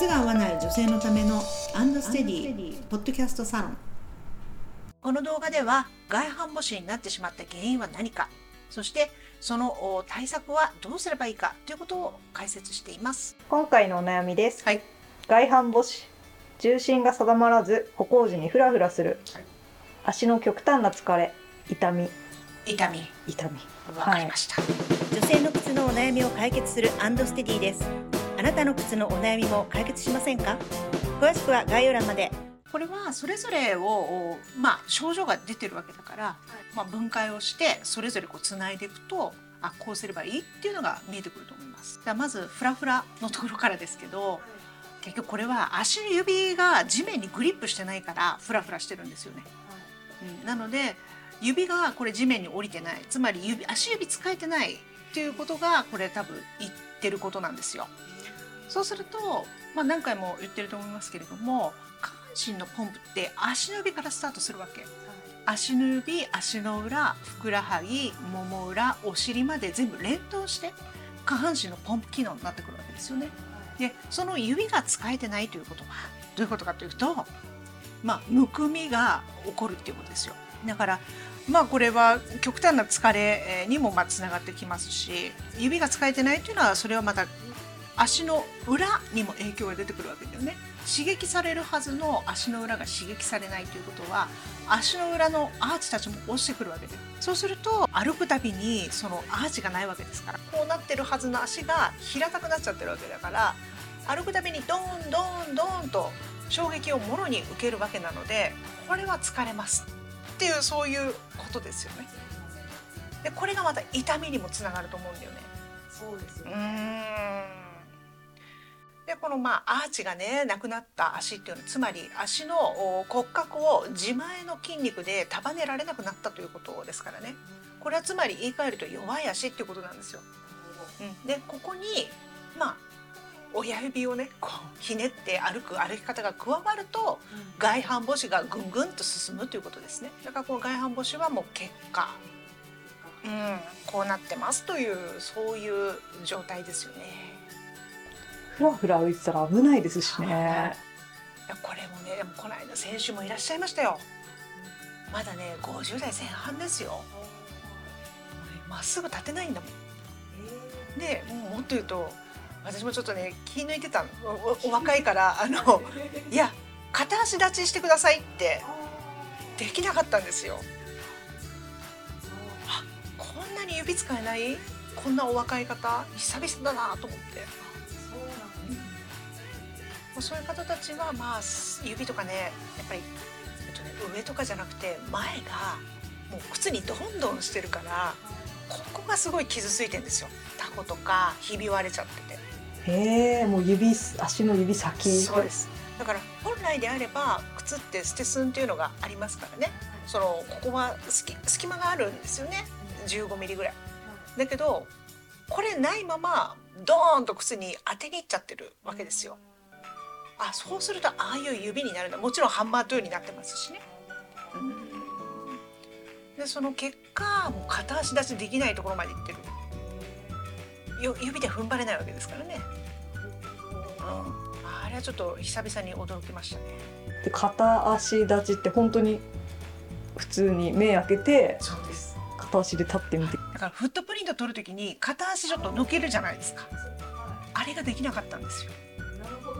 靴が合わない女性のためのアンドステディポッドキャストサロン。この動画では外反母趾になってしまった原因は何かそしてその対策はどうすればいいかということを解説しています。今回のお悩みです、はい。外反母趾重心が定まらず歩行時にフラフラする、はい。足の極端な疲れ痛み。痛み。痛み。わかりました、女性の靴のお悩みを解決するアンドステディですあなたの靴のお悩みも解決しませんか？詳しくは概要欄まで。これはそれぞれをまあ症状が出てるわけだから、まあ、分解をしてそれぞれこうつないでいくとあこうすればいいっていうのが見えてくると思います。じゃあまずフラフラのところからですけど結局これは足の指が地面にグリップしてないからフラフラしてるんですよね、うん、なので指がこれ地面に降りてない。つまり指足指使えてないっていうことがこれ多分言ってることなんですよ。そうすると、まあ、何回も言ってると思いますけれども下半身のポンプって足の指からスタートするわけ。足の指足の裏ふくらはぎもも裏お尻まで全部連動して下半身のポンプ機能になってくるわけですよね。でその指が使えてないということはどういうことかというと、まあ、むくみが起こるっていうことですよ。だからまあこれは極端な疲れにもまあつながってきますし指が使えてないというのはそれはまた足の裏にも影響が出てくるわけだよね。刺激されるはずの足の裏が刺激されないということは足の裏のアーチたちも落ちてくるわけだよ。そうすると歩くたびにそのアーチがないわけですから。こうなってるはずの足が平たくなっちゃってるわけだから歩くたびにドーンドーンドーンと衝撃をもろに受けるわけなのでこれは疲れますっていうそういうことですよね。でこれがまた痛みにもつながると思うんだよね。そうですうーん。でこのまあアーチがねなくなった足っていうのはつまり足のお骨格を自前の筋肉で束ねられなくなったということですからね。これはつまり言い換えると弱い足っていうことなんですよ。うん、でここにまあ親指をねこうひねって歩く歩き方が加わると外反母趾がぐんぐんと進むということですね。だからこの外反母趾はもう結果、うん、こうなってますというそういう状態ですよね。フラフラ浮いてたら危ないですしねいやこれもねでもこの間先週もいらっしゃいましたよ。まだね50代前半ですよ。まっすぐ立てないんだもん。でもうもっと言うと私もちょっとね気抜いてたのおおお若いからあのいや片足立ちしてくださいってできなかったんですよ。あこんなに指使えない？こんなお若い方？久々だなと思って。そういう方たちはまあ指とかねやっぱり、えっとね、上とかじゃなくて前がもう靴にどんどんしてるからここがすごい傷ついてんですよ。タコとかひび割れちゃってて。へえもう指足の指先。そうです。だから本来であれば靴ってステスンっていうのがありますからね。そのここは隙隙間があるんですよね。15ミリぐらい。だけどこれないままドーンと靴に当てにいっちゃってるわけですよあそうするとああいう指になるんだもちろんハンマートゥーになってますしねうんでその結果もう片足立ちできないところまでいってるよ指で踏ん張れないわけですからねうん、あれはちょっと久々に驚きましたね。で片足立ちって本当に普通に目開けてそうです。片足で立ってみてだからフットプリント取るときに片足ちょっと抜けるじゃないですか。あれができなかったんですよ。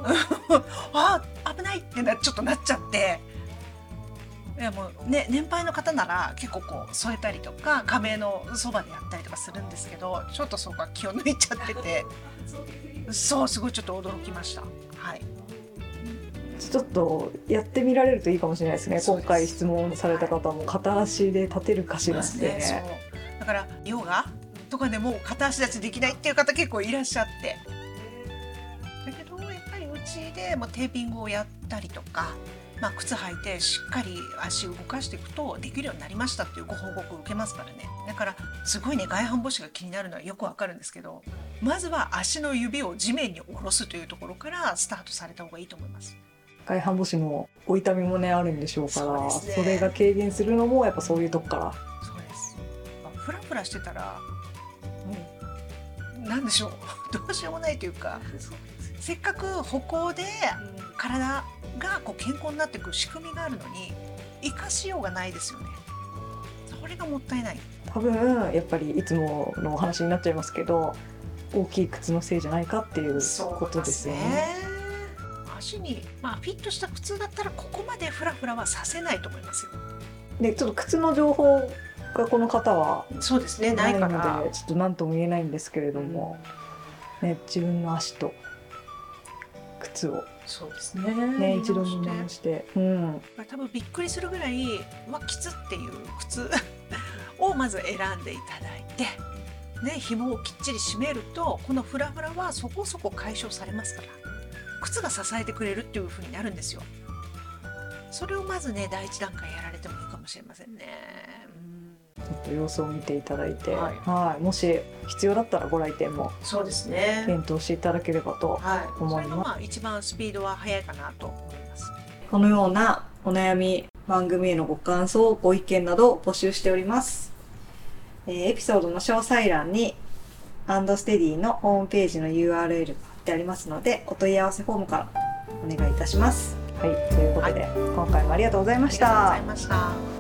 あー危ないってなちょっとなっちゃって。いやもうね年配の方なら結構こう添えたりとか壁のそばでやったりとかするんですけどちょっとそこは気を抜いちゃってて。そうすごいちょっと驚きました。はい。ちょっとやってみられるといいかもしれないですね。今回質問された方も片足で立てるかしらって、ね、だからヨガとかでも片足立ちできないっていう方結構いらっしゃってぱりうちでもテーピングをやったりとか、まあ、靴履いてしっかり足動かしていくとできるようになりましたっていうご報告を受けますからねだからすごいね外反母趾が気になるのはよくわかるんですけどまずは足の指を地面に下ろすというところからスタートされた方がいいと思います。外反母趾のお痛みもねあるんでしょうからそねれが軽減するのもやっぱそういうとこからそうです。まあフラフラしてたら、もう、なんでしょう？どうしようもないというか。せっかく歩行で体がこう健康になっていく仕組みがあるのに生かしようがないですよねそれがもったいない多分やっぱりいつものお話になっちゃいますけど大きい靴のせいじゃないかっていうことですよね。足に、まあ、フィットした靴だったらここまでフラフラはさせないと思いますよ。でちょっと靴の情報がこの方はそうですねないのでちょっと何とも言えないんですけれども、うん、ね、自分の足と靴を。そうですね。ね一度見直して、うん、多分びっくりするぐらいわきつっていう靴 をまず選んでいただいて。ね、紐をきっちり締めるとこのフラフラはそこそこ解消されますから靴が支えてくれるっていう風になるんですよ。それをまずね第一段階やられてもいいかもしれませんね、ちょっと様子を見ていただいて、はい、はい。もし必要だったらご来店もそうですね。検討していただければと思います、はい、まあ一番スピードは速いかなと思います。このようなお悩み番組へのご感想ご意見など募集しております、えー、エピソードの詳細欄にアンドステディのホームページの URL ってありますのでお問い合わせフォームからお願いいたします。はい、ということで、はい、今回もありがとうございました。ありがとうございました。